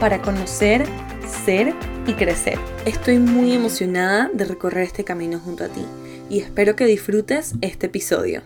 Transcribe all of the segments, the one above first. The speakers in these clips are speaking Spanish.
para conocer, ser y crecer. Estoy muy emocionada de recorrer este camino junto a ti y espero que disfrutes este episodio.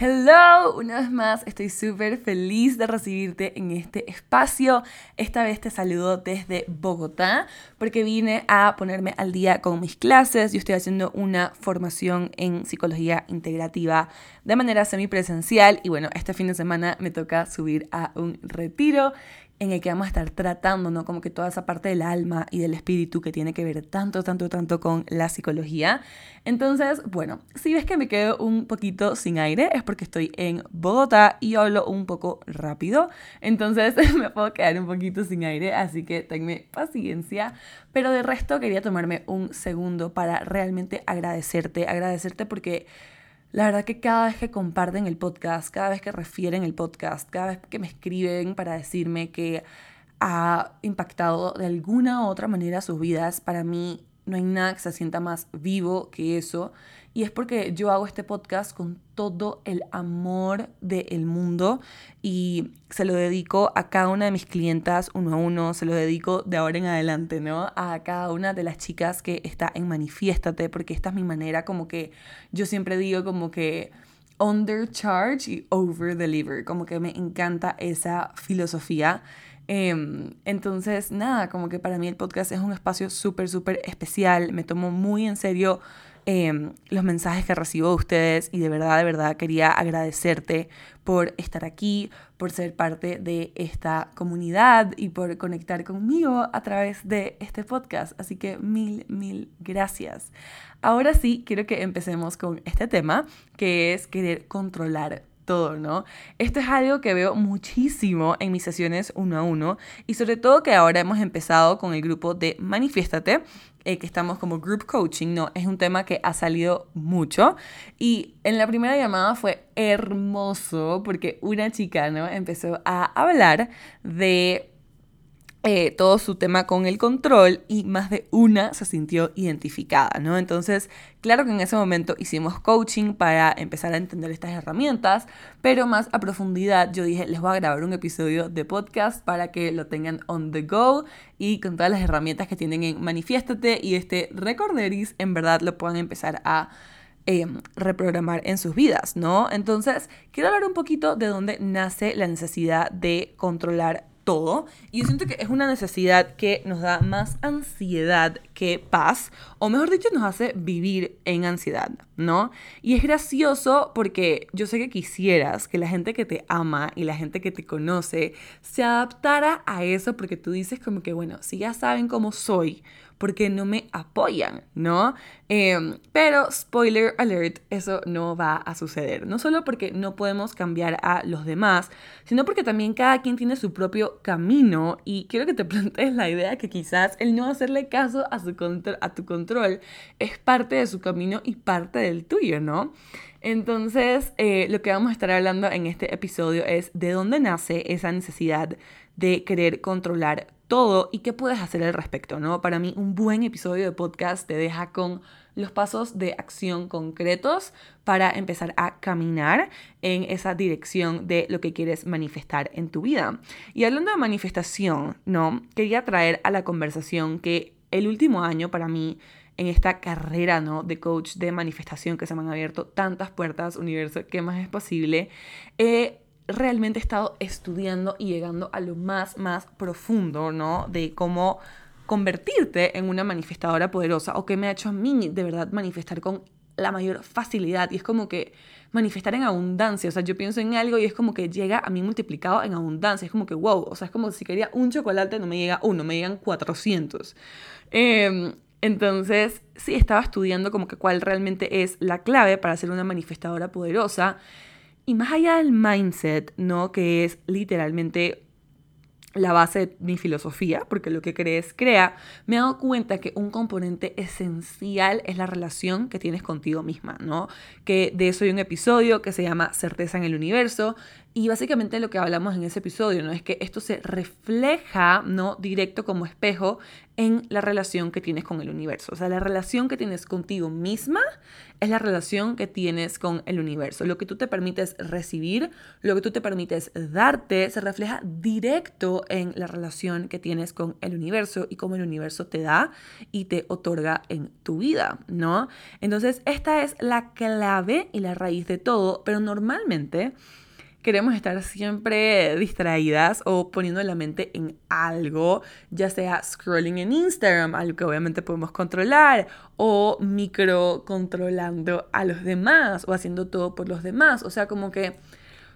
Hello, una vez más estoy súper feliz de recibirte en este espacio. Esta vez te saludo desde Bogotá porque vine a ponerme al día con mis clases. Yo estoy haciendo una formación en psicología integrativa de manera semipresencial y bueno, este fin de semana me toca subir a un retiro en el que vamos a estar tratando, ¿no? Como que toda esa parte del alma y del espíritu que tiene que ver tanto, tanto, tanto con la psicología. Entonces, bueno, si ves que me quedo un poquito sin aire es porque estoy en Bogotá y hablo un poco rápido. Entonces me puedo quedar un poquito sin aire, así que tenme paciencia. Pero de resto quería tomarme un segundo para realmente agradecerte, agradecerte porque la verdad que cada vez que comparten el podcast, cada vez que refieren el podcast, cada vez que me escriben para decirme que ha impactado de alguna u otra manera sus vidas, para mí no hay nada que se sienta más vivo que eso. Y es porque yo hago este podcast con todo el amor del mundo y se lo dedico a cada una de mis clientas uno a uno, se lo dedico de ahora en adelante, ¿no? A cada una de las chicas que está en Manifiéstate, porque esta es mi manera como que yo siempre digo como que undercharge y over deliver, como que me encanta esa filosofía. Em, entonces, nada, como que para mí el podcast es un espacio súper, súper especial, me tomo muy en serio Em, los mensajes que recibo de ustedes y de verdad, de verdad quería agradecerte por estar aquí, por ser parte de esta comunidad y por conectar conmigo a través de este podcast. Así que mil, mil gracias. Ahora sí, quiero que empecemos con este tema, que es querer controlar todo, ¿no? Esto es algo que veo muchísimo en mis sesiones uno a uno y sobre todo que ahora hemos empezado con el grupo de Manifiéstate, eh, que estamos como group coaching, ¿no? Es un tema que ha salido mucho y en la primera llamada fue hermoso porque una chica, ¿no? Empezó a hablar de eh, todo su tema con el control y más de una se sintió identificada, ¿no? Entonces, claro que en ese momento hicimos coaching para empezar a entender estas herramientas, pero más a profundidad yo dije, les voy a grabar un episodio de podcast para que lo tengan on the go y con todas las herramientas que tienen en Manifiéstate y este Recorderis en verdad lo puedan empezar a em, reprogramar en sus vidas, ¿no? Entonces, quiero hablar un poquito de dónde nace la necesidad de controlar Y yo siento que es una necesidad que nos da más ansiedad que paz, o mejor dicho, nos hace vivir en ansiedad, ¿no? Y es gracioso porque yo sé que quisieras que la gente que te ama y la gente que te conoce se adaptara a eso porque tú dices como que, bueno, si ya saben cómo soy, porque no me apoyan, ¿no? Em, pero, spoiler alert, eso no va a suceder. No solo porque no podemos cambiar a los demás, sino porque también cada quien tiene su propio camino y quiero que te plantees la idea que quizás el no hacerle caso a, su a tu control es parte de su camino y parte del tuyo, ¿no? Entonces, eh, lo que vamos a estar hablando en este episodio es de dónde nace esa necesidad de querer controlar todo y qué puedes hacer al respecto, ¿no? Para mí un buen episodio de podcast te deja con los pasos de acción concretos para empezar a caminar en esa dirección de lo que quieres manifestar en tu vida. Y hablando de manifestación, ¿no? Quería traer a la conversación que el último año para mí en esta carrera ¿no? de coach de manifestación que se me han abierto tantas puertas, universo, ¿qué más es posible? Realmente he estado estudiando y llegando a lo más, más profundo, ¿no? De cómo convertirte en una manifestadora poderosa o que me ha hecho a mí de verdad manifestar con la mayor facilidad y es como que manifestar en abundancia, o sea, yo pienso en algo y es como que llega a mí multiplicado en abundancia, es como que wow, o sea, es como si quería un chocolate, no me llega uno, me llegan 400. Em, entonces, sí, estaba estudiando como que cuál realmente es la clave para ser una manifestadora poderosa y más allá del mindset, ¿no? Que es literalmente la base de mi filosofía, porque lo que crees crea, me he dado cuenta que un componente esencial es la relación que tienes contigo misma, ¿no? Que de eso hay un episodio que se llama Certeza en el Universo, y básicamente lo que hablamos en ese episodio, ¿no? Es que esto se refleja, ¿no? Directo como espejo en la relación que tienes con el universo. O sea, la relación que tienes contigo misma es la relación que tienes con el universo. Lo que tú te permites recibir, lo que tú te permites darte, se refleja directo en la relación que tienes con el universo y cómo el universo te da y te otorga en tu vida, ¿no? Entonces, esta es la clave y la raíz de todo, pero normalmente queremos estar siempre distraídas o poniendo la mente en algo, ya sea scrolling en Instagram, algo que obviamente podemos controlar, o micro controlando a los demás o haciendo todo por los demás. O sea, como que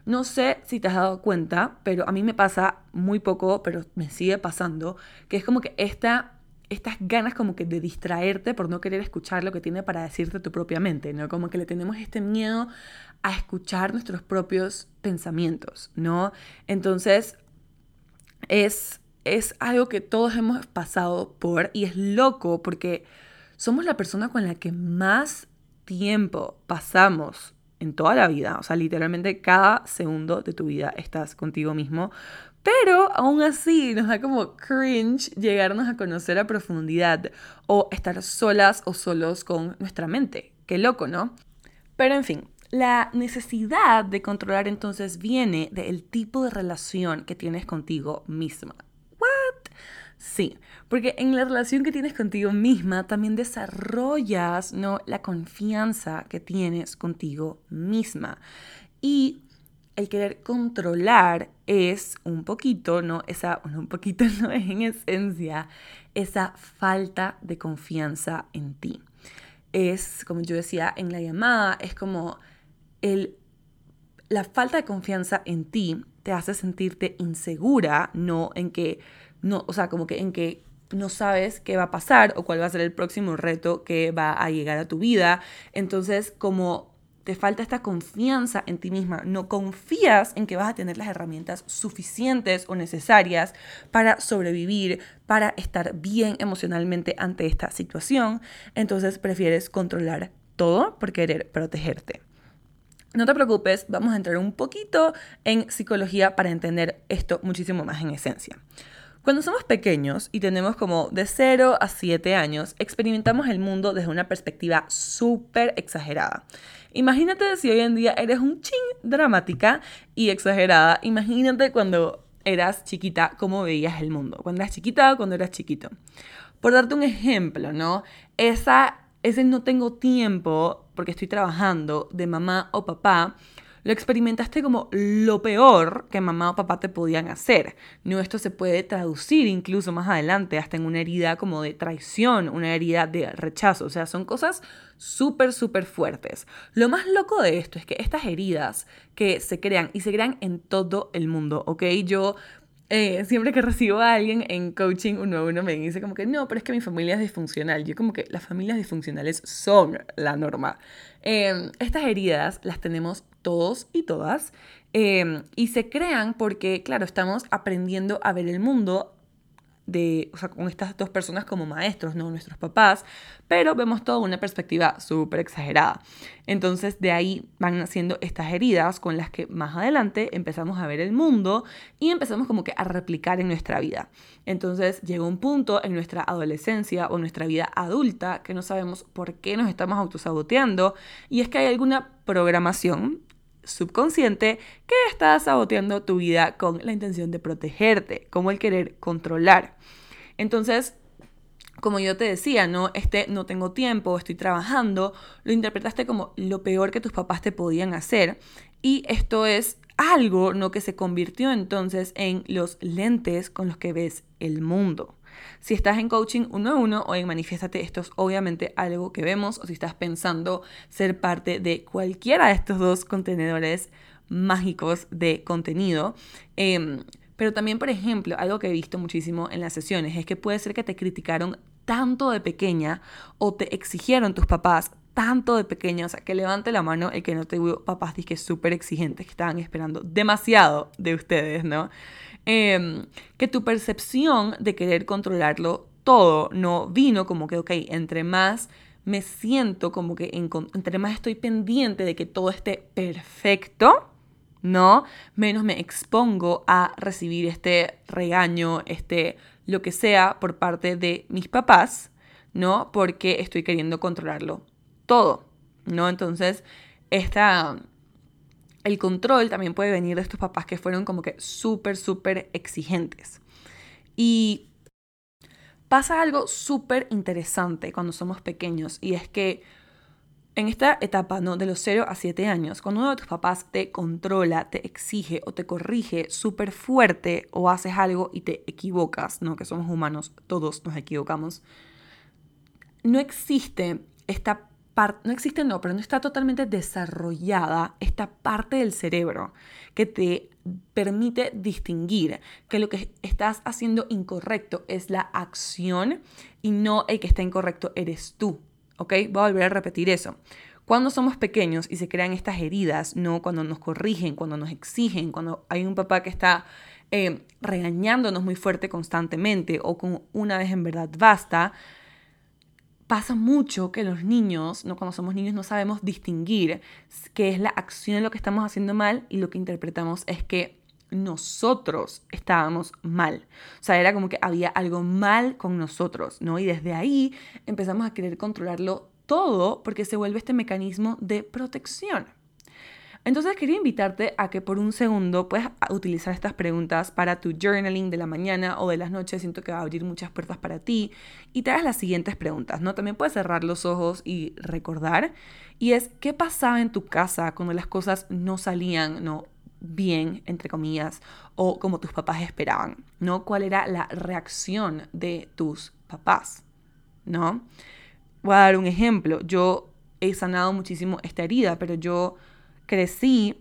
no sé si te has dado cuenta, pero a mí me pasa muy poco, pero me sigue pasando, que es como que esta estas ganas como que de distraerte por no querer escuchar lo que tiene para decirte tu propia mente, ¿no? Como que le tenemos este miedo a escuchar nuestros propios pensamientos, ¿no? Entonces, es, es algo que todos hemos pasado por y es loco porque somos la persona con la que más tiempo pasamos en toda la vida, o sea, literalmente cada segundo de tu vida estás contigo mismo, pero aún así nos da como cringe llegarnos a conocer a profundidad o estar solas o solos con nuestra mente. Qué loco, ¿no? Pero en fin, la necesidad de controlar entonces viene del tipo de relación que tienes contigo misma. ¿What? Sí, porque en la relación que tienes contigo misma también desarrollas ¿no? la confianza que tienes contigo misma. Y el querer controlar es un poquito, ¿no? Esa, un poquito no es en esencia, esa falta de confianza en ti. Es, como yo decía en la llamada, es como el, la falta de confianza en ti te hace sentirte insegura, no en que, no, o sea, como que en que no sabes qué va a pasar o cuál va a ser el próximo reto que va a llegar a tu vida. Entonces, como te falta esta confianza en ti misma, no confías en que vas a tener las herramientas suficientes o necesarias para sobrevivir, para estar bien emocionalmente ante esta situación, entonces prefieres controlar todo por querer protegerte. No te preocupes, vamos a entrar un poquito en psicología para entender esto muchísimo más en esencia. Cuando somos pequeños y tenemos como de 0 a 7 años, experimentamos el mundo desde una perspectiva súper exagerada. Imagínate si hoy en día eres un ching dramática y exagerada. Imagínate cuando eras chiquita, cómo veías el mundo. Cuando eras chiquita o cuando eras chiquito. Por darte un ejemplo, ¿no? Esa, ese no tengo tiempo porque estoy trabajando de mamá o papá lo experimentaste como lo peor que mamá o papá te podían hacer. No, esto se puede traducir incluso más adelante hasta en una herida como de traición, una herida de rechazo. O sea, son cosas súper, súper fuertes. Lo más loco de esto es que estas heridas que se crean y se crean en todo el mundo, ¿ok? Yo eh, siempre que recibo a alguien en coaching uno a uno me dice como que no, pero es que mi familia es disfuncional. Yo como que las familias disfuncionales son la norma. Em, estas heridas las tenemos todos y todas em, y se crean porque, claro, estamos aprendiendo a ver el mundo de, o sea, con estas dos personas como maestros, ¿no? Nuestros papás, pero vemos todo una perspectiva súper exagerada. Entonces de ahí van naciendo estas heridas con las que más adelante empezamos a ver el mundo y empezamos como que a replicar en nuestra vida. Entonces llega un punto en nuestra adolescencia o nuestra vida adulta que no sabemos por qué nos estamos autosaboteando y es que hay alguna programación subconsciente que está saboteando tu vida con la intención de protegerte, como el querer controlar. Entonces, como yo te decía, no, este no tengo tiempo, estoy trabajando, lo interpretaste como lo peor que tus papás te podían hacer y esto es algo no que se convirtió entonces en los lentes con los que ves el mundo. Si estás en coaching uno a uno o en Manifiéstate, esto es obviamente algo que vemos, o si estás pensando ser parte de cualquiera de estos dos contenedores mágicos de contenido. Em, pero también, por ejemplo, algo que he visto muchísimo en las sesiones es que puede ser que te criticaron tanto de pequeña o te exigieron tus papás tanto de pequeño, o sea, que levante la mano el que no tuvo papás que súper exigentes, que estaban esperando demasiado de ustedes, ¿no? Em, que tu percepción de querer controlarlo todo no vino como que, ok, entre más me siento como que entre más estoy pendiente de que todo esté perfecto, ¿no? Menos me expongo a recibir este regaño, este lo que sea por parte de mis papás, ¿no? Porque estoy queriendo controlarlo todo, ¿no? Entonces, esta, el control también puede venir de estos papás que fueron como que súper, súper exigentes. Y pasa algo súper interesante cuando somos pequeños y es que en esta etapa, ¿no? De los 0 a 7 años, cuando uno de tus papás te controla, te exige o te corrige súper fuerte o haces algo y te equivocas, ¿no? Que somos humanos, todos nos equivocamos. No existe esta no existe no, pero no está totalmente desarrollada esta parte del cerebro que te permite distinguir que lo que estás haciendo incorrecto es la acción y no el que está incorrecto eres tú. ¿ok? Voy a volver a repetir eso. Cuando somos pequeños y se crean estas heridas, ¿no? Cuando nos corrigen, cuando nos exigen, cuando hay un papá que está eh, regañándonos muy fuerte constantemente o con una vez en verdad basta, pasa mucho que los niños, ¿no? cuando somos niños, no sabemos distinguir qué es la acción lo que estamos haciendo mal y lo que interpretamos es que nosotros estábamos mal. O sea, era como que había algo mal con nosotros, ¿no? Y desde ahí empezamos a querer controlarlo todo porque se vuelve este mecanismo de protección. Entonces quería invitarte a que por un segundo puedas utilizar estas preguntas para tu journaling de la mañana o de las noches. Siento que va a abrir muchas puertas para ti. Y te hagas las siguientes preguntas, ¿no? También puedes cerrar los ojos y recordar. Y es, ¿qué pasaba en tu casa cuando las cosas no salían, ¿no? bien, entre comillas, o como tus papás esperaban, ¿no? ¿Cuál era la reacción de tus papás, ¿no? Voy a dar un ejemplo. Yo he sanado muchísimo esta herida, pero yo crecí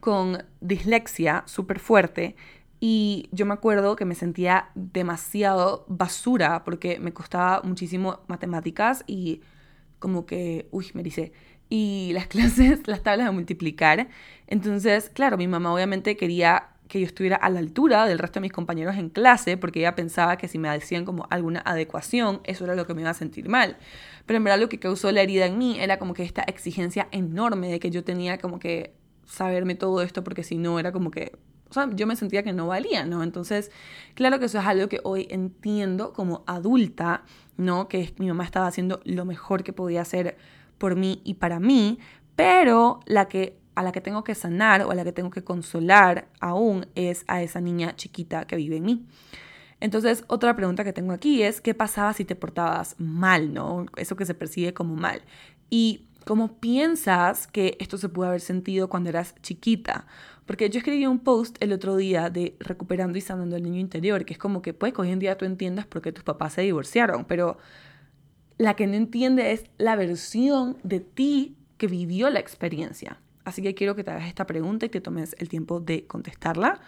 con dislexia súper fuerte y yo me acuerdo que me sentía demasiado basura porque me costaba muchísimo matemáticas y como que, uy, me dice, y las clases, las tablas de multiplicar. Entonces, claro, mi mamá obviamente quería que yo estuviera a la altura del resto de mis compañeros en clase, porque ella pensaba que si me decían como alguna adecuación, eso era lo que me iba a sentir mal. Pero en verdad lo que causó la herida en mí era como que esta exigencia enorme de que yo tenía como que saberme todo esto, porque si no era como que, yo me sentía que no valía, ¿no? Entonces, claro que eso es algo que hoy entiendo como adulta, ¿no? Que mi mamá estaba haciendo lo mejor que podía hacer por mí y para mí, pero la que a la que tengo que sanar o a la que tengo que consolar aún es a esa niña chiquita que vive en mí. Entonces, otra pregunta que tengo aquí es, ¿qué pasaba si te portabas mal, no? Eso que se percibe como mal. Y ¿cómo piensas que esto se pudo haber sentido cuando eras chiquita? Porque yo escribí un post el otro día de recuperando y sanando el niño interior, que es como que puede que hoy en día tú entiendas por qué tus papás se divorciaron, pero la que no entiende es la versión de ti que vivió la experiencia. Así que quiero que te hagas esta pregunta y que tomes el tiempo de contestarla.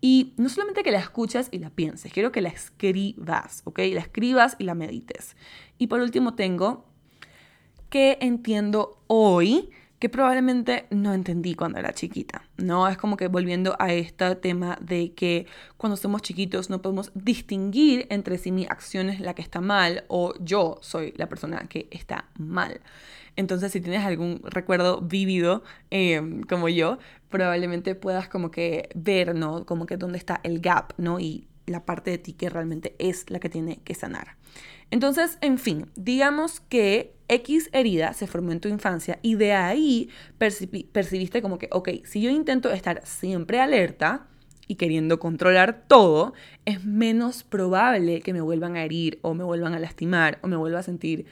Y no solamente que la escuches y la pienses, quiero que la escribas, ¿ok? La escribas y la medites. Y por último tengo que entiendo hoy que probablemente no entendí cuando era chiquita, ¿no? Es como que volviendo a este tema de que cuando somos chiquitos no podemos distinguir entre si mi acción es la que está mal o yo soy la persona que está mal. Entonces, si tienes algún recuerdo vívido em, como yo, probablemente puedas como que ver, ¿no? Como que dónde está el gap, ¿no? Y la parte de ti que realmente es la que tiene que sanar. Entonces, en fin, digamos que X herida se formó en tu infancia y de ahí percibiste como que, ok, si yo intento estar siempre alerta y queriendo controlar todo, es menos probable que me vuelvan a herir o me vuelvan a lastimar o me vuelva a sentir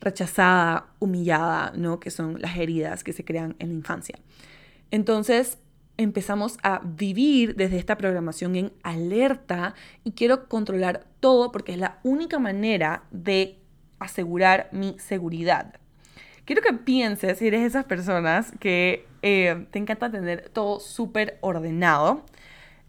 rechazada, humillada, ¿no? Que son las heridas que se crean en la infancia. Entonces, empezamos a vivir desde esta programación en alerta y quiero controlar todo porque es la única manera de asegurar mi seguridad. Quiero que pienses si eres esas personas que eh, te encanta tener todo súper ordenado.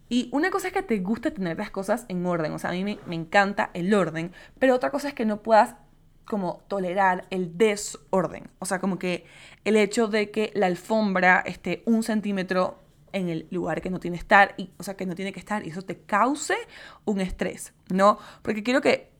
Y una cosa es que te gusta tener las cosas en orden, o sea, a mí me, me encanta el orden, pero otra cosa es que no puedas como tolerar el desorden. O sea, como que el hecho de que la alfombra esté un centímetro en el lugar que no tiene estar, y, o sea, que no tiene que estar, y eso te cause un estrés, ¿no? Porque quiero que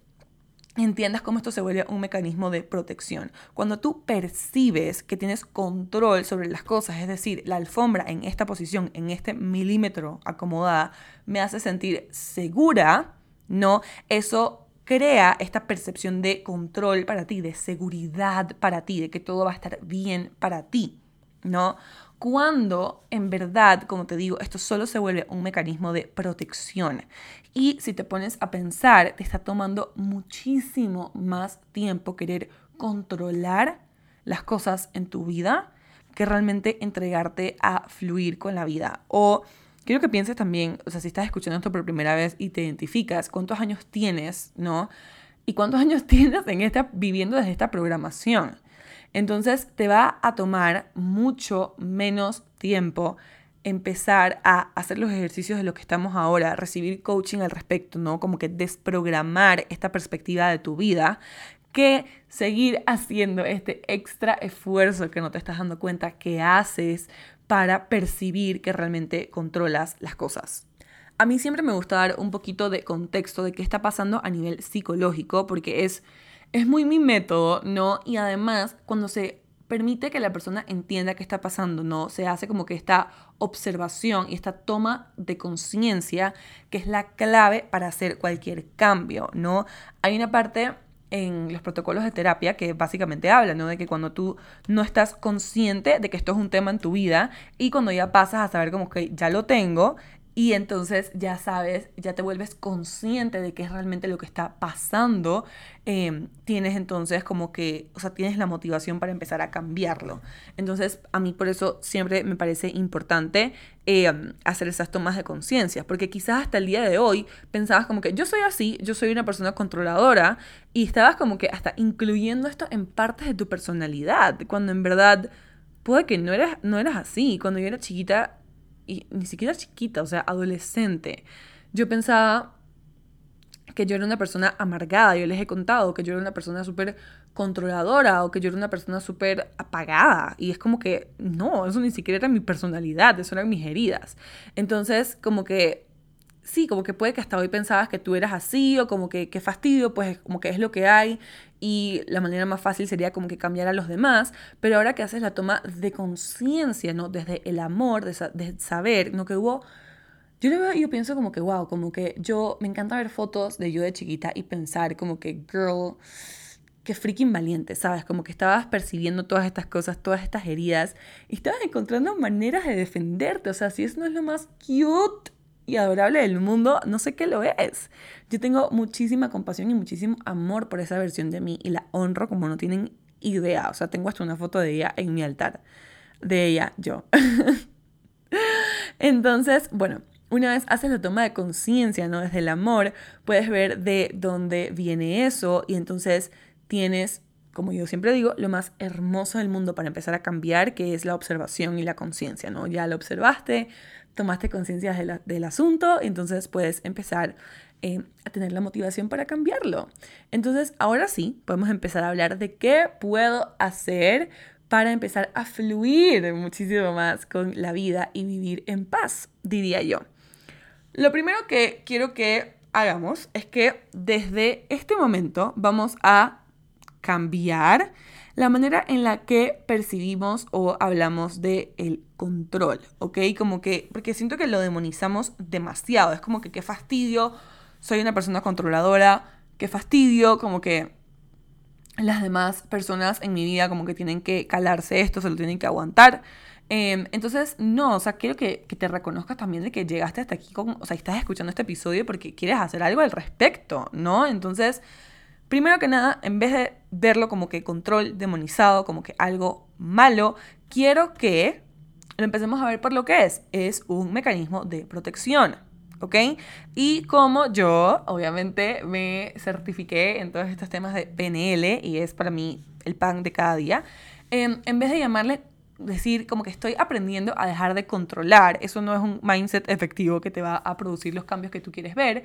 entiendas cómo esto se vuelve un mecanismo de protección. Cuando tú percibes que tienes control sobre las cosas, es decir, la alfombra en esta posición, en este milímetro acomodada, me hace sentir segura, ¿no? Eso crea esta percepción de control para ti, de seguridad para ti, de que todo va a estar bien para ti, ¿no? Cuando en verdad, como te digo, esto solo se vuelve un mecanismo de protección. Y si te pones a pensar, te está tomando muchísimo más tiempo querer controlar las cosas en tu vida que realmente entregarte a fluir con la vida. O quiero que pienses también, o sea, si estás escuchando esto por primera vez y te identificas, cuántos años tienes, ¿no? Y cuántos años tienes en esta, viviendo desde esta programación. Entonces te va a tomar mucho menos tiempo empezar a hacer los ejercicios de lo que estamos ahora, recibir coaching al respecto, ¿no? Como que desprogramar esta perspectiva de tu vida, que seguir haciendo este extra esfuerzo que no te estás dando cuenta que haces para percibir que realmente controlas las cosas. A mí siempre me gusta dar un poquito de contexto de qué está pasando a nivel psicológico, porque es, es muy mi método, ¿no? Y además, cuando se permite que la persona entienda qué está pasando, ¿no? Se hace como que esta observación y esta toma de conciencia que es la clave para hacer cualquier cambio, ¿no? Hay una parte en los protocolos de terapia que básicamente hablan, ¿no? De que cuando tú no estás consciente de que esto es un tema en tu vida y cuando ya pasas a saber como que ya lo tengo, y entonces ya sabes, ya te vuelves consciente de qué es realmente lo que está pasando. Em, tienes entonces como que, o sea, tienes la motivación para empezar a cambiarlo. Entonces, a mí por eso siempre me parece importante em, hacer esas tomas de conciencia, porque quizás hasta el día de hoy pensabas como que yo soy así, yo soy una persona controladora, y estabas como que hasta incluyendo esto en partes de tu personalidad, cuando en verdad puede que no eras, no eras así. Cuando yo era chiquita, y ni siquiera chiquita, o sea, adolescente, yo pensaba que yo era una persona amargada, yo les he contado que yo era una persona súper controladora o que yo era una persona súper apagada y es como que no, eso ni siquiera era mi personalidad, eso eran mis heridas. Entonces, como que sí, como que puede que hasta hoy pensabas que tú eras así o como que qué fastidio, pues como que es lo que hay y la manera más fácil sería como que cambiar a los demás, pero ahora que haces la toma de conciencia, ¿no? Desde el amor, de, saber, ¿no? Que hubo... Yo, yo pienso como que, wow, como que yo me encanta ver fotos de yo de chiquita y pensar como que, girl, qué freaking valiente, ¿sabes? Como que estabas percibiendo todas estas cosas, todas estas heridas y estabas encontrando maneras de defenderte, o sea, si eso no es lo más cute y adorable del mundo, no sé qué lo es. Yo tengo muchísima compasión y muchísimo amor por esa versión de mí y la honro como no tienen idea. O sea, tengo hasta una foto de ella en mi altar. De ella, yo. Entonces, bueno, una vez haces la toma de conciencia, ¿no? Desde el amor, puedes ver de dónde viene eso y entonces tienes, como yo siempre digo, lo más hermoso del mundo para empezar a cambiar, que es la observación y la conciencia, ¿no? Ya lo observaste, tomaste conciencia del asunto, entonces puedes empezar eh, a tener la motivación para cambiarlo. Entonces, ahora sí, podemos empezar a hablar de qué puedo hacer para empezar a fluir muchísimo más con la vida y vivir en paz, diría yo. Lo primero que quiero que hagamos es que desde este momento vamos a cambiar la manera en la que percibimos o hablamos de el control, ¿ok? Como que, porque siento que lo demonizamos demasiado, es como que qué fastidio, soy una persona controladora, qué fastidio, como que las demás personas en mi vida como que tienen que calarse esto, se lo tienen que aguantar. Em, entonces, no, o sea, quiero que, que, te reconozcas también de que llegaste hasta aquí, con, o sea, estás escuchando este episodio porque quieres hacer algo al respecto, ¿no? Entonces, Primero que nada, en vez de verlo como que control demonizado, como que algo malo, quiero que lo empecemos a ver por lo que es. Es un mecanismo de protección. ¿ok? Y como yo, obviamente, me certifiqué en todos estos temas de PNL y es para mí el pan de cada día, em, en vez de llamarle, decir como que estoy aprendiendo a dejar de controlar, eso no es un mindset efectivo que te va a producir los cambios que tú quieres ver,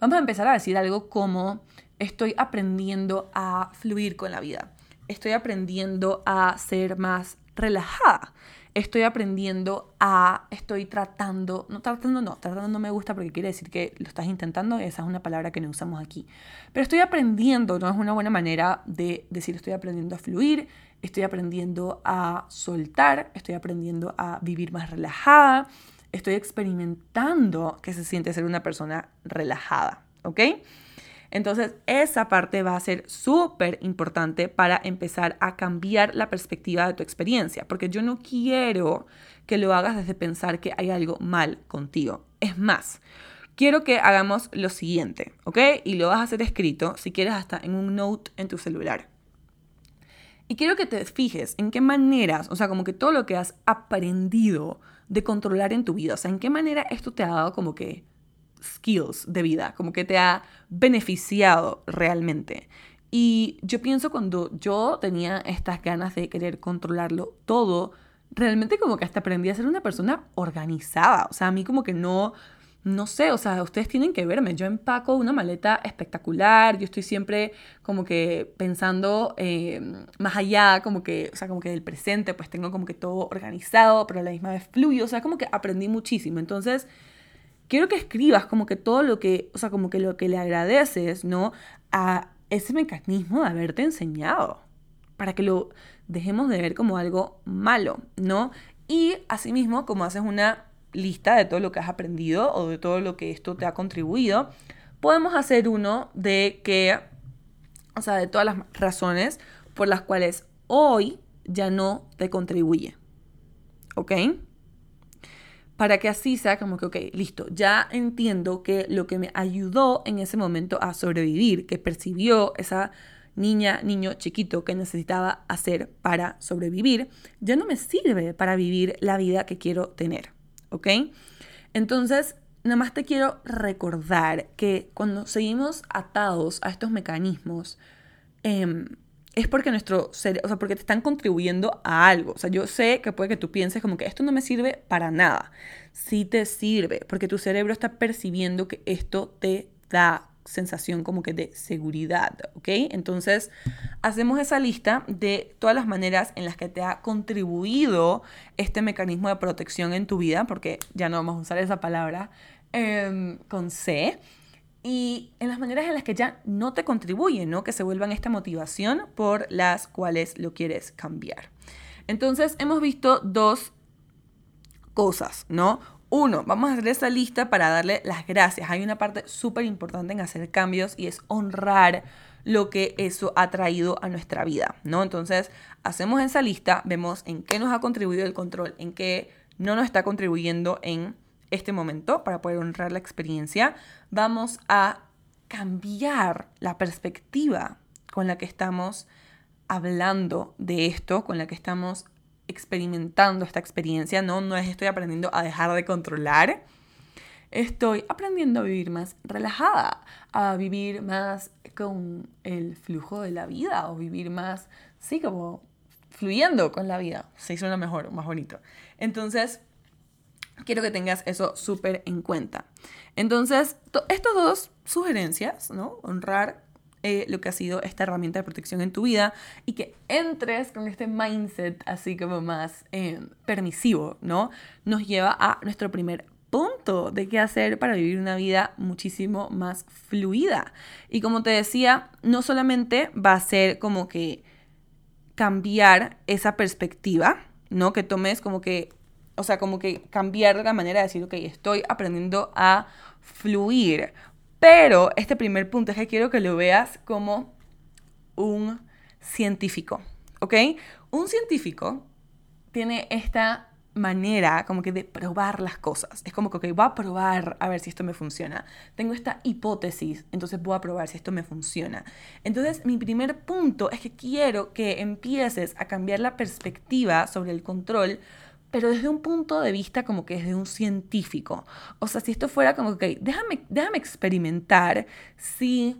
Vamos a empezar a decir algo como estoy aprendiendo a fluir con la vida. Estoy aprendiendo a ser más relajada. Estoy aprendiendo a, estoy tratando, no tratando, no, tratando no me gusta porque quiere decir que lo estás intentando, esa es una palabra que no usamos aquí. Pero estoy aprendiendo, no es una buena manera de decir estoy aprendiendo a fluir, estoy aprendiendo a soltar, estoy aprendiendo a vivir más relajada, estoy experimentando que se siente ser una persona relajada, ¿ok? Entonces, esa parte va a ser súper importante para empezar a cambiar la perspectiva de tu experiencia, porque yo no quiero que lo hagas desde pensar que hay algo mal contigo. Es más, quiero que hagamos lo siguiente, ¿ok? Y lo vas a hacer escrito, si quieres, hasta en un note en tu celular. Y quiero que te fijes en qué maneras, o sea, como que todo lo que has aprendido de controlar en tu vida, o sea, en qué manera esto te ha dado como que skills de vida, como que te ha beneficiado realmente. Y yo pienso cuando yo tenía estas ganas de querer controlarlo todo, realmente como que hasta aprendí a ser una persona organizada. O sea, a mí como que no, no sé, o sea, ustedes tienen que verme. Yo empaco una maleta espectacular, yo estoy siempre como que pensando eh, más allá, como que, o sea, como que del presente, pues tengo como que todo organizado, pero a la misma vez fluyo. O sea, como que aprendí muchísimo. Entonces, quiero que escribas como que todo lo que, o sea, como que lo que le agradeces, ¿no? A ese mecanismo de haberte enseñado, para que lo dejemos de ver como algo malo, ¿no? Y asimismo, como haces una lista de todo lo que has aprendido o de todo lo que esto te ha contribuido, podemos hacer uno de que, o sea, de todas las razones por las cuales hoy ya no te contribuye. ¿Ok? para que así sea como que, ok, listo, ya entiendo que lo que me ayudó en ese momento a sobrevivir, que percibió esa niña, niño chiquito que necesitaba hacer para sobrevivir, ya no me sirve para vivir la vida que quiero tener, ¿ok? Entonces, nada más te quiero recordar que cuando seguimos atados a estos mecanismos, eh, es porque nuestro cerebro, o sea, porque te están contribuyendo a algo. O sea, yo sé que puede que tú pienses como que esto no me sirve para nada. Sí te sirve, porque tu cerebro está percibiendo que esto te da sensación como que de seguridad, ¿ok? Entonces, hacemos esa lista de todas las maneras en las que te ha contribuido este mecanismo de protección en tu vida, porque ya no vamos a usar esa palabra em, con C, y en las maneras en las que ya no te contribuyen, ¿no? Que se vuelvan esta motivación por las cuales lo quieres cambiar. Entonces, hemos visto dos cosas, ¿no? Uno, vamos a hacer esa lista para darle las gracias. Hay una parte súper importante en hacer cambios y es honrar lo que eso ha traído a nuestra vida, ¿no? Entonces, hacemos esa lista, vemos en qué nos ha contribuido el control, en qué no nos está contribuyendo en este momento para poder honrar la experiencia, vamos a cambiar la perspectiva con la que estamos hablando de esto, con la que estamos experimentando esta experiencia, no, no es estoy aprendiendo a dejar de controlar, estoy aprendiendo a vivir más relajada, a vivir más con el flujo de la vida o vivir más, sí, como fluyendo con la vida, se hizo lo mejor, más bonito. Entonces, quiero que tengas eso súper en cuenta. Entonces, estas dos sugerencias, ¿no? Honrar eh, lo que ha sido esta herramienta de protección en tu vida y que entres con este mindset así como más eh, permisivo, ¿no? Nos lleva a nuestro primer punto de qué hacer para vivir una vida muchísimo más fluida. Y como te decía, no solamente va a ser como que cambiar esa perspectiva, ¿no? Que tomes como que o sea, como que cambiar la manera de decir, ok, estoy aprendiendo a fluir. Pero este primer punto es que quiero que lo veas como un científico, ¿ok? Un científico tiene esta manera como que de probar las cosas. Es como que, ok, voy a probar a ver si esto me funciona. Tengo esta hipótesis, entonces voy a probar si esto me funciona. Entonces, mi primer punto es que quiero que empieces a cambiar la perspectiva sobre el control pero desde un punto de vista como que desde un científico. O sea, si esto fuera como que, déjame, déjame experimentar si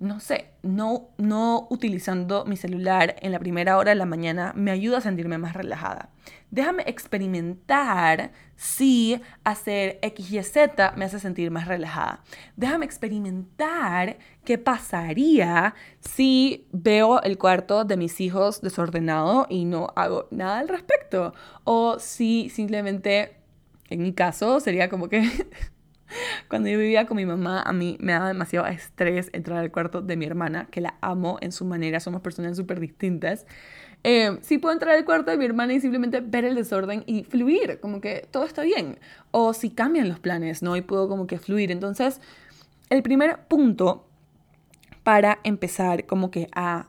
no sé, no, no utilizando mi celular en la primera hora de la mañana me ayuda a sentirme más relajada. Déjame experimentar si hacer X, Y, Z me hace sentir más relajada. Déjame experimentar qué pasaría si veo el cuarto de mis hijos desordenado y no hago nada al respecto. O si simplemente, en mi caso, sería como que Cuando yo vivía con mi mamá, a mí me daba demasiado estrés entrar al cuarto de mi hermana, que la amo en su manera, somos personas súper distintas. Eh, sí puedo entrar al cuarto de mi hermana y simplemente ver el desorden y fluir, como que todo está bien. O si cambian los planes, ¿no? Y puedo como que fluir. Entonces, el primer punto para empezar como que a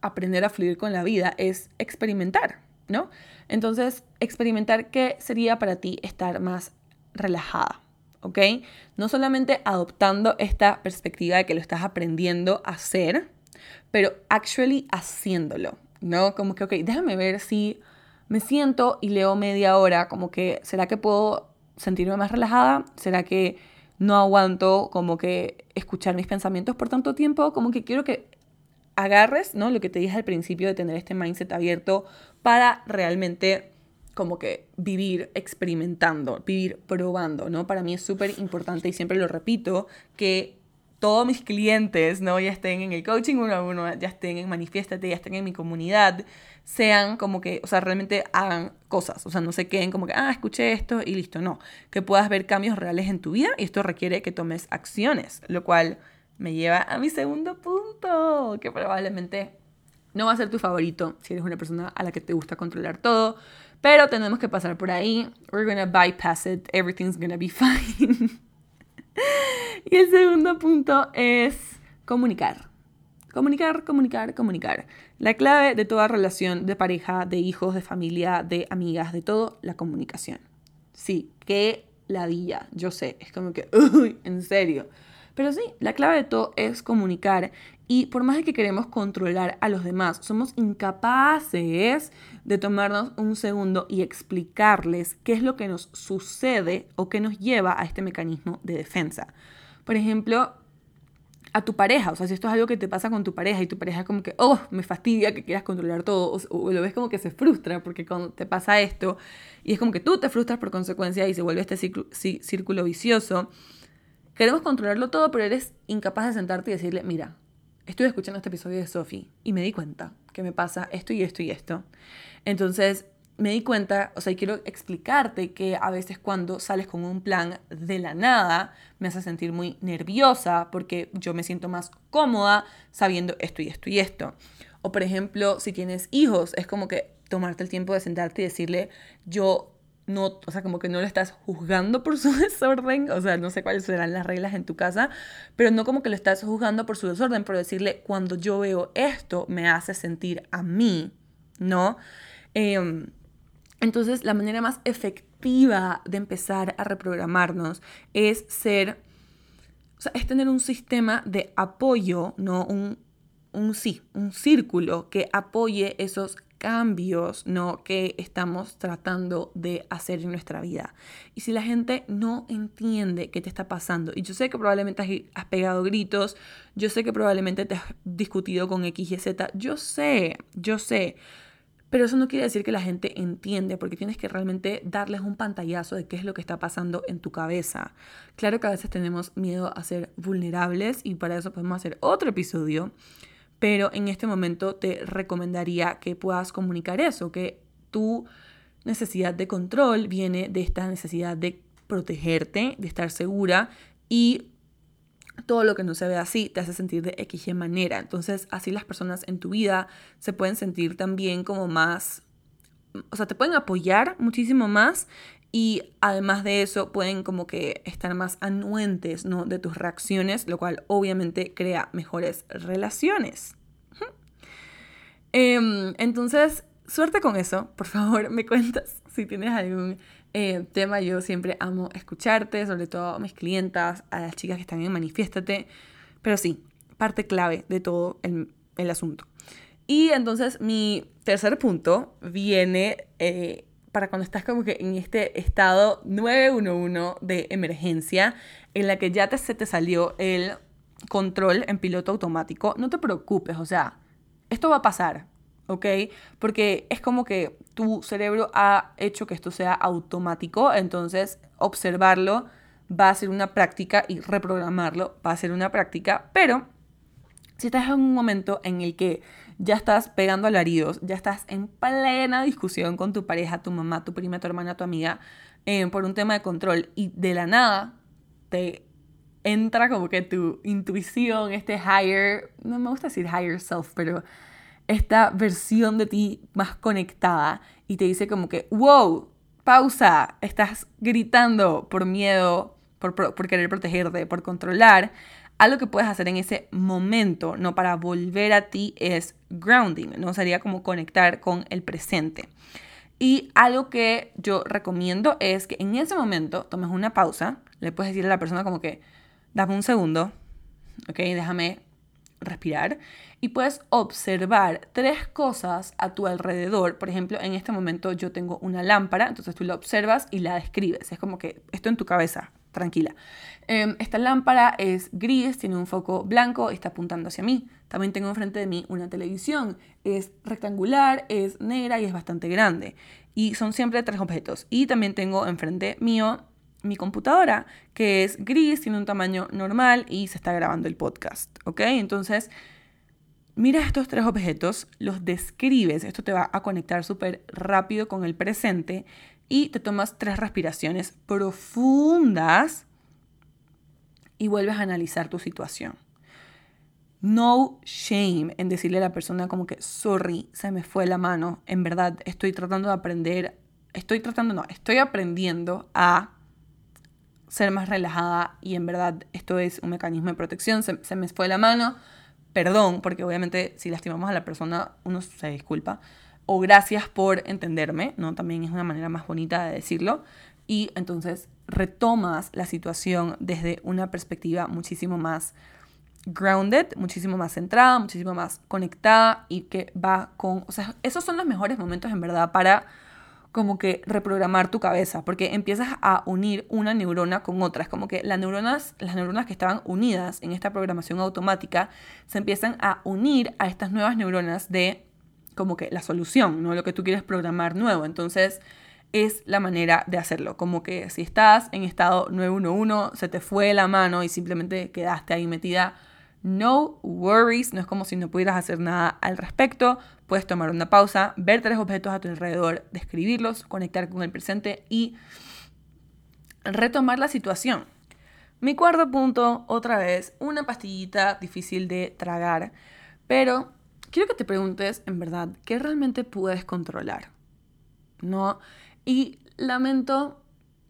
aprender a fluir con la vida es experimentar, ¿no? Entonces, experimentar qué sería para ti estar más relajada, ¿ok? No solamente adoptando esta perspectiva de que lo estás aprendiendo a hacer, pero actually haciéndolo, ¿no? Como que, ok, déjame ver si me siento y leo media hora, como que, ¿será que puedo sentirme más relajada? ¿Será que no aguanto como que escuchar mis pensamientos por tanto tiempo? Como que quiero que agarres, ¿no? Lo que te dije al principio de tener este mindset abierto para realmente como que vivir experimentando, vivir probando, ¿no? Para mí es súper importante y siempre lo repito, que todos mis clientes, ¿no? Ya estén en el coaching uno a uno, ya estén en Manifiéstate, ya estén en mi comunidad, sean como que, o sea, realmente hagan cosas, o sea, no se queden como que, ah, escuché esto y listo, no, que puedas ver cambios reales en tu vida y esto requiere que tomes acciones, lo cual me lleva a mi segundo punto, que probablemente no va a ser tu favorito si eres una persona a la que te gusta controlar todo, pero tenemos que pasar por ahí. We're gonna bypass it. Everything's gonna be fine. y el segundo punto es comunicar. Comunicar, comunicar, comunicar. La clave de toda relación de pareja, de hijos, de familia, de amigas, de todo, la comunicación. Sí, qué ladilla, yo sé, es como que, uy, en serio. Pero sí, la clave de todo es comunicar y por más de que queremos controlar a los demás, somos incapaces de tomarnos un segundo y explicarles qué es lo que nos sucede o qué nos lleva a este mecanismo de defensa. Por ejemplo, a tu pareja, o sea, si esto es algo que te pasa con tu pareja y tu pareja es como que, oh, me fastidia que quieras controlar todo, o, lo ves como que se frustra porque cuando te pasa esto, y es como que tú te frustras por consecuencia y se vuelve este círculo vicioso, queremos controlarlo todo, pero eres incapaz de sentarte y decirle, mira, estuve escuchando este episodio de Sophie y me di cuenta que me pasa esto y esto y esto. Entonces me di cuenta, o sea, quiero explicarte que a veces cuando sales con un plan de la nada, me hace sentir muy nerviosa porque yo me siento más cómoda sabiendo esto y esto y esto. O por ejemplo, si tienes hijos, es como que tomarte el tiempo de sentarte y decirle, yo no, o sea, como que no lo estás juzgando por su desorden, o sea, no sé cuáles serán las reglas en tu casa, pero no como que lo estás juzgando por su desorden, por decirle, cuando yo veo esto, me hace sentir a mí, ¿no? Em, entonces, la manera más efectiva de empezar a reprogramarnos es ser, o sea, es tener un sistema de apoyo, ¿no? Un, un sí, un círculo que apoye esos cambios ¿no? que estamos tratando de hacer en nuestra vida. Y si la gente no entiende qué te está pasando, y yo sé que probablemente has, pegado gritos, yo sé que probablemente te has discutido con X y Z, yo sé, yo sé. Pero eso no quiere decir que la gente entiende, porque tienes que realmente darles un pantallazo de qué es lo que está pasando en tu cabeza. Claro que a veces tenemos miedo a ser vulnerables y para eso podemos hacer otro episodio pero en este momento te recomendaría que puedas comunicar eso, que tu necesidad de control viene de esta necesidad de protegerte, de estar segura y todo lo que no se ve así te hace sentir de X manera. Entonces así las personas en tu vida se pueden sentir también como más, o sea, te pueden apoyar muchísimo más y además de eso pueden como que estar más anuentes ¿no? de tus reacciones, lo cual obviamente crea mejores relaciones. Em, entonces, suerte con eso, por favor, me cuentas si tienes algún eh, tema. Yo siempre amo escucharte, sobre todo a mis clientas, a las chicas que están en Manifiéstate. Pero sí, parte clave de todo el, el asunto. Y entonces mi tercer punto viene eh, para cuando estás como que en este estado 911 de emergencia, en la que ya te, se te salió el control en piloto automático, no te preocupes, o sea, esto va a pasar, ¿ok? Porque es como que tu cerebro ha hecho que esto sea automático, entonces observarlo va a ser una práctica y reprogramarlo va a ser una práctica, pero si estás en un momento en el que ya estás pegando alaridos, ya estás en plena discusión con tu pareja, tu mamá, tu prima, tu hermana, tu amiga, eh, por un tema de control y de la nada te entra como que tu intuición, este higher, no me gusta decir higher self, pero esta versión de ti más conectada y te dice como que, wow, pausa, estás gritando por miedo, por, por querer protegerte, por controlar algo que puedes hacer en ese momento, no para volver a ti, es grounding, ¿no? Sería como conectar con el presente. Y algo que yo recomiendo es que en ese momento tomes una pausa, le puedes decir a la persona como que, dame un segundo, ok, déjame respirar y puedes observar tres cosas a tu alrededor. Por ejemplo, en este momento yo tengo una lámpara, entonces tú la observas y la describes. Es como que esto en tu cabeza, tranquila. Em, esta lámpara es gris, tiene un foco blanco, está apuntando hacia mí. También tengo enfrente de mí una televisión, es rectangular, es negra y es bastante grande. Y son siempre tres objetos. Y también tengo enfrente mío mi computadora, que es gris, tiene un tamaño normal y se está grabando el podcast, ¿ok? Entonces, mira estos tres objetos, los describes, esto te va a conectar súper rápido con el presente y te tomas tres respiraciones profundas y vuelves a analizar tu situación. No shame en decirle a la persona como que, sorry, se me fue la mano, en verdad estoy tratando de aprender, estoy tratando, no, estoy aprendiendo a ser más relajada y en verdad esto es un mecanismo de protección, se, me fue la mano, perdón, porque obviamente si lastimamos a la persona uno se disculpa, o gracias por entenderme, ¿no? También es una manera más bonita de decirlo. Y entonces retomas la situación desde una perspectiva muchísimo más grounded, muchísimo más centrada, muchísimo más conectada y que va con, o sea, esos son los mejores momentos en verdad para como que reprogramar tu cabeza, porque empiezas a unir una neurona con otra. Es como que las neuronas, las neuronas que estaban unidas en esta programación automática se empiezan a unir a estas nuevas neuronas de como que la solución, no lo que tú quieres programar nuevo. Entonces es la manera de hacerlo. Como que si estás en estado 911, se te fue la mano y simplemente quedaste ahí metida, no worries, no es como si no pudieras hacer nada al respecto. Puedes tomar una pausa, ver tres objetos a tu alrededor, describirlos, conectar con el presente y retomar la situación. Mi cuarto punto, otra vez, una pastillita difícil de tragar, pero quiero que te preguntes, en verdad, ¿qué realmente puedes controlar? ¿No? Y lamento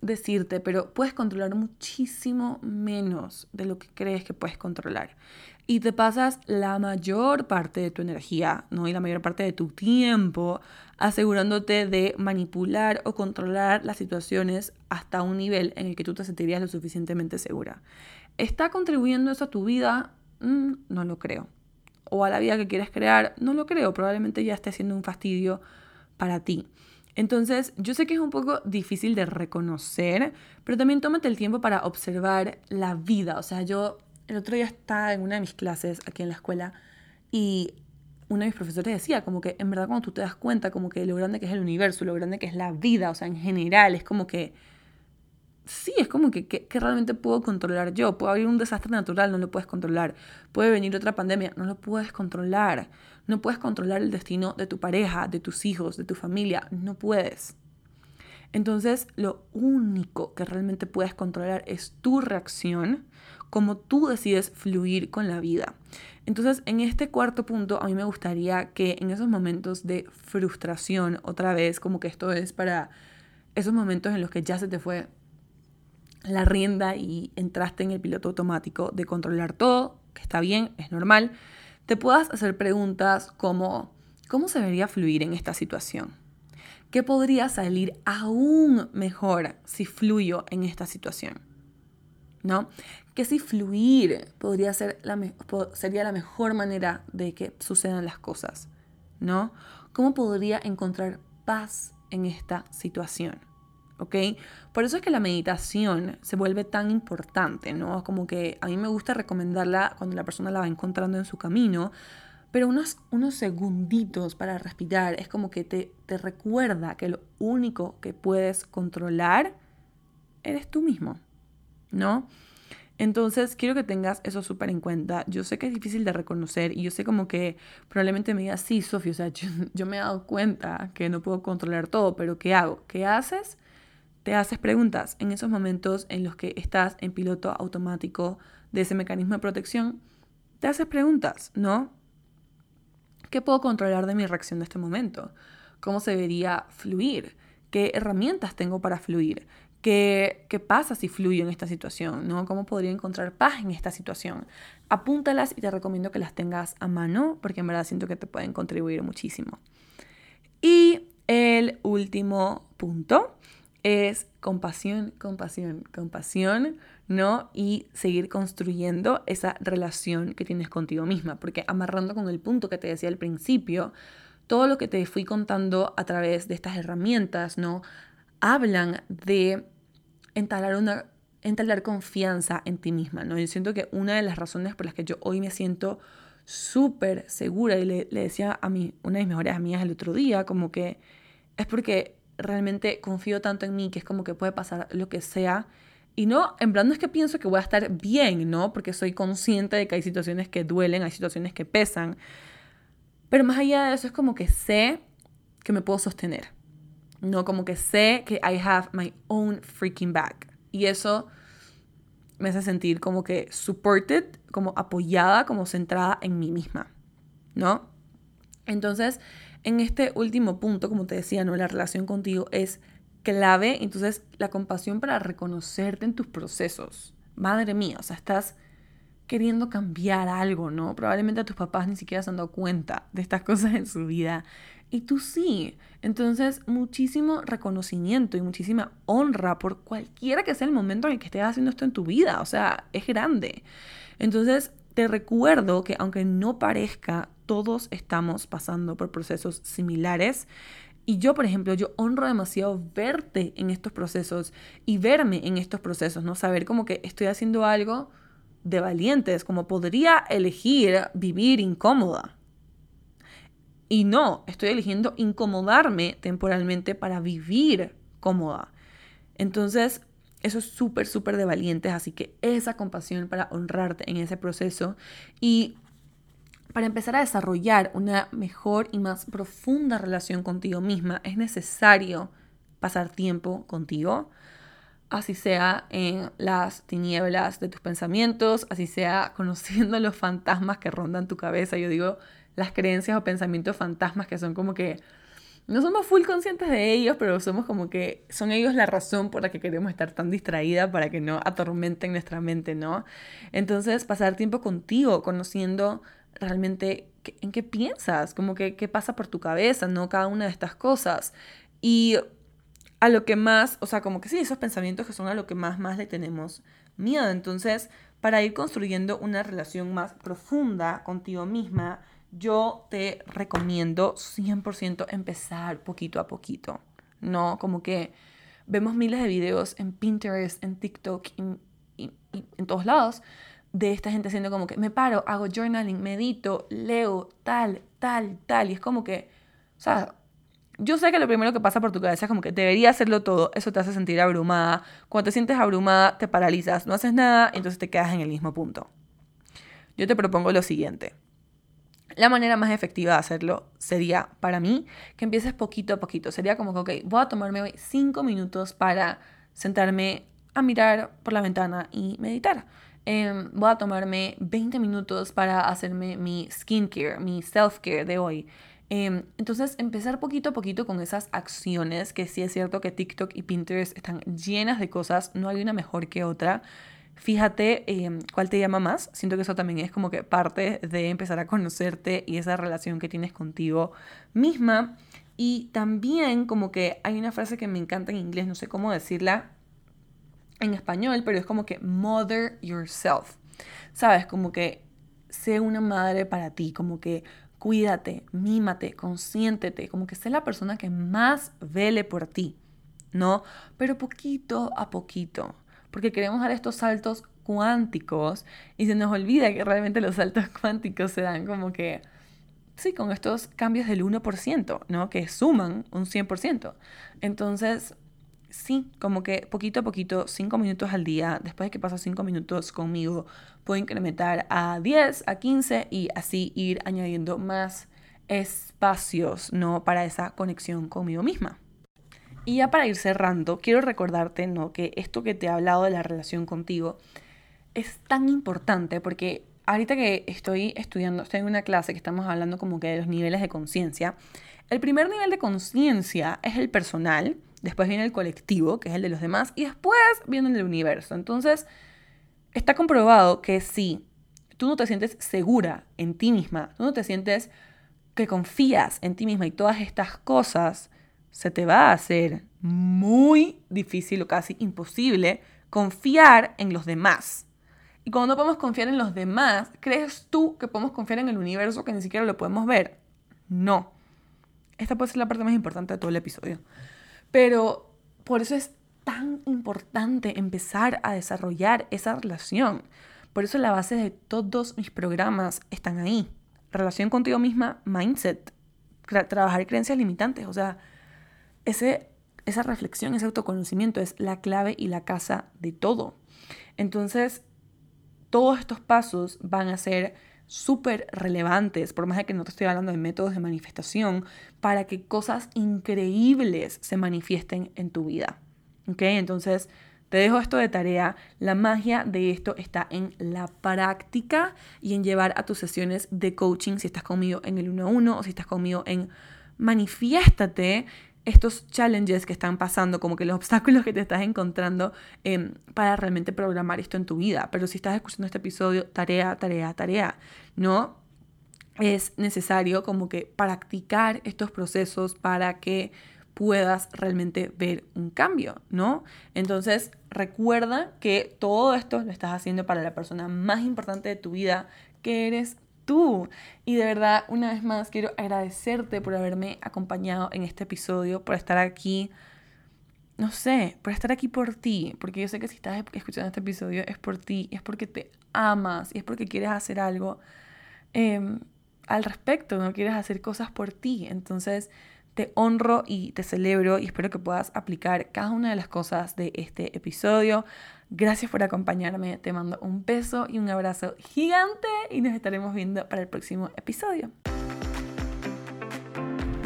decirte, pero puedes controlar muchísimo menos de lo que crees que puedes controlar. Y te pasas la mayor parte de tu energía, ¿no? Y la mayor parte de tu tiempo asegurándote de manipular o controlar las situaciones hasta un nivel en el que tú te sentirías lo suficientemente segura. ¿Está contribuyendo eso a tu vida? Mm, no lo creo o a la vida que quieres crear, no lo creo, probablemente ya esté siendo un fastidio para ti. Entonces, yo sé que es un poco difícil de reconocer, pero también tómate el tiempo para observar la vida. O sea, yo el otro día estaba en una de mis clases aquí en la escuela y uno de mis profesores decía como que en verdad cuando tú te das cuenta como que lo grande que es el universo, lo grande que es la vida, o sea, en general, es como que sí, es como que, que, realmente puedo controlar yo. Puede haber un desastre natural, no lo puedes controlar. Puede venir otra pandemia, no lo puedes controlar. No puedes controlar el destino de tu pareja, de tus hijos, de tu familia, no puedes. Entonces, lo único que realmente puedes controlar es tu reacción, como tú decides fluir con la vida. Entonces, en este cuarto punto, a mí me gustaría que en esos momentos de frustración, otra vez, como que esto es para esos momentos en los que ya se te fue la rienda y entraste en el piloto automático de controlar todo, que está bien, es normal, te puedas hacer preguntas como, ¿cómo se debería fluir en esta situación? ¿Qué podría salir aún mejor si fluyo en esta situación? ¿No? ¿Qué si fluir podría ser la sería la mejor manera de que sucedan las cosas? ¿No? ¿Cómo podría encontrar paz en esta situación? ¿Ok? Por eso es que la meditación se vuelve tan importante, ¿no? Como que a mí me gusta recomendarla cuando la persona la va encontrando en su camino, pero unos, unos segunditos para respirar es como que te, te recuerda que lo único que puedes controlar eres tú mismo, ¿no? Entonces, quiero que tengas eso súper en cuenta. Yo sé que es difícil de reconocer y yo sé como que probablemente me digas, sí, Sofía, o sea, yo, me he dado cuenta que no puedo controlar todo, pero ¿qué hago? ¿Qué haces? Te haces preguntas en esos momentos en los que estás en piloto automático de ese mecanismo de protección. Te haces preguntas, ¿no? ¿Qué puedo controlar de mi reacción de este momento? ¿Cómo se debería fluir? ¿Qué herramientas tengo para fluir? ¿Qué, ¿Qué, pasa si fluyo en esta situación? ¿no? ¿Cómo podría encontrar paz en esta situación? Apúntalas y te recomiendo que las tengas a mano porque en verdad siento que te pueden contribuir muchísimo. Y el último punto es compasión, compasión, compasión, ¿no? Y seguir construyendo esa relación que tienes contigo misma, porque amarrando con el punto que te decía al principio, todo lo que te fui contando a través de estas herramientas, ¿no? hablan de entalar una entalar confianza en ti misma, ¿no? Yo siento que una de las razones por las que yo hoy me siento súper segura y le, decía a mí, una de mis mejores amigas el otro día, como que es porque realmente confío tanto en mí que es como que puede pasar lo que sea. Y no, en plan no es que pienso que voy a estar bien, ¿no? Porque soy consciente de que hay situaciones que duelen, hay situaciones que pesan. Pero más allá de eso es como que sé que me puedo sostener. No, como que sé que I have my own freaking back. Y eso me hace sentir como que supported, como apoyada, como centrada en mí misma, ¿no? Entonces, en este último punto, como te decía, ¿no? La relación contigo es clave. Entonces, la compasión para reconocerte en tus procesos. Madre mía, o sea, estás queriendo cambiar algo, ¿no? Probablemente a tus papás ni siquiera se han dado cuenta de estas cosas en su vida. Y tú sí. Entonces, muchísimo reconocimiento y muchísima honra por cualquiera que sea el momento en el que estés haciendo esto en tu vida. O sea, es grande. Entonces, te recuerdo que aunque no parezca, todos estamos pasando por procesos similares. Y yo, por ejemplo, yo honro demasiado verte en estos procesos y verme en estos procesos, ¿no? Saber como que estoy haciendo algo de valientes, como podría elegir vivir incómoda, y no, estoy eligiendo incomodarme temporalmente para vivir cómoda. Entonces, eso es súper, súper de valientes. Así que esa compasión para honrarte en ese proceso y para empezar a desarrollar una mejor y más profunda relación contigo misma, es necesario pasar tiempo contigo, así sea en las tinieblas de tus pensamientos, así sea conociendo los fantasmas que rondan tu cabeza. Yo digo, las creencias o pensamientos fantasmas que son como que no somos full conscientes de ellos, pero somos como que son ellos la razón por la que queremos estar tan distraída para que no atormenten nuestra mente, ¿no? Entonces, pasar tiempo contigo, conociendo realmente en qué piensas, como que qué pasa por tu cabeza, ¿no? Cada una de estas cosas. Y a lo que más, o sea, como que sí, esos pensamientos que son a lo que más, más le tenemos miedo. Entonces, para ir construyendo una relación más profunda contigo misma, yo te recomiendo 100% empezar poquito a poquito, ¿no? Como que vemos miles de videos en Pinterest, en TikTok y, en todos lados de esta gente haciendo como que me paro, hago journaling, medito, leo, tal, tal, tal. Y es como que, o sea, yo sé que lo primero que pasa por tu cabeza es como que debería hacerlo todo, eso te hace sentir abrumada. Cuando te sientes abrumada, te paralizas, no haces nada, entonces te quedas en el mismo punto. Yo te propongo lo siguiente. La manera más efectiva de hacerlo sería, para mí, que empieces poquito a poquito. Sería como que, ok, voy a tomarme hoy cinco minutos para sentarme a mirar por la ventana y meditar. Em, voy a tomarme 20 minutos para hacerme mi skincare, mi self-care de hoy. Em, entonces, empezar poquito a poquito con esas acciones, que sí es cierto que TikTok y Pinterest están llenas de cosas, no hay una mejor que otra. Fíjate em, cuál te llama más. Siento que eso también es como que parte de empezar a conocerte y esa relación que tienes contigo misma. Y también como que hay una frase que me encanta en inglés, no sé cómo decirla en español, pero es como que mother yourself. ¿Sabes? Como que sé una madre para ti, como que cuídate, mímate, consiéntete, como que sé la persona que más vele por ti. ¿no? Pero poquito a poquito, porque queremos dar estos saltos cuánticos y se nos olvida que realmente los saltos cuánticos se dan como que, sí, con estos cambios del 1%, ¿no? Que suman un 100%. Entonces, sí, como que poquito a poquito, 5 minutos al día, después de que paso 5 minutos conmigo, puedo incrementar a 10, a 15 y así ir añadiendo más espacios, ¿no? Para esa conexión conmigo misma. Y ya para ir cerrando, quiero recordarte, ¿no? Que esto que te he hablado de la relación contigo es tan importante porque ahorita que estoy estudiando, estoy en una clase que estamos hablando como que de los niveles de conciencia. El primer nivel de conciencia es el personal, después viene el colectivo, que es el de los demás, y después viene el universo. Entonces, está comprobado que si tú no te sientes segura en ti misma, tú no te sientes que confías en ti misma y todas estas cosas, se te va a hacer muy difícil o casi imposible confiar en los demás. Y cuando no podemos confiar en los demás, ¿crees tú que podemos confiar en el universo que ni siquiera lo podemos ver? No. Esta puede ser la parte más importante de todo el episodio. Pero por eso es tan importante empezar a desarrollar esa relación. Por eso la base de todos mis programas están ahí. Relación contigo misma, mindset, trabajar creencias limitantes. O sea, ese, esa reflexión, ese autoconocimiento es la clave y la casa de todo. Entonces, todos estos pasos van a ser súper relevantes, por más de que no te estoy hablando de métodos de manifestación, para que cosas increíbles se manifiesten en tu vida. ¿Ok? Entonces, te dejo esto de tarea. La magia de esto está en la práctica y en llevar a tus sesiones de coaching, si estás conmigo en el 1 a 1 o si estás conmigo en manifiéstate estos challenges que están pasando, como que los obstáculos que te estás encontrando em, para realmente programar esto en tu vida. Pero si estás escuchando este episodio, tarea, tarea, tarea, ¿no? Es necesario como que practicar estos procesos para que puedas realmente ver un cambio, ¿no? Entonces, recuerda que todo esto lo estás haciendo para la persona más importante de tu vida, que eres tú. Y de verdad, una vez más, quiero agradecerte por haberme acompañado en este episodio, por estar aquí, no sé, por estar aquí por ti, porque yo sé que si estás escuchando este episodio es por ti, es porque te amas y es porque quieres hacer algo em, al respecto, no quieres hacer cosas por ti. Entonces, te honro y te celebro y espero que puedas aplicar cada una de las cosas de este episodio. Gracias por acompañarme, te mando un beso y un abrazo gigante y nos estaremos viendo para el próximo episodio.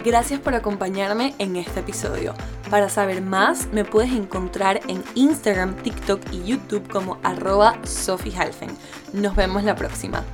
Gracias por acompañarme en este episodio. Para saber más, me puedes encontrar en Instagram, TikTok y YouTube como arroba Sophie Nos vemos la próxima.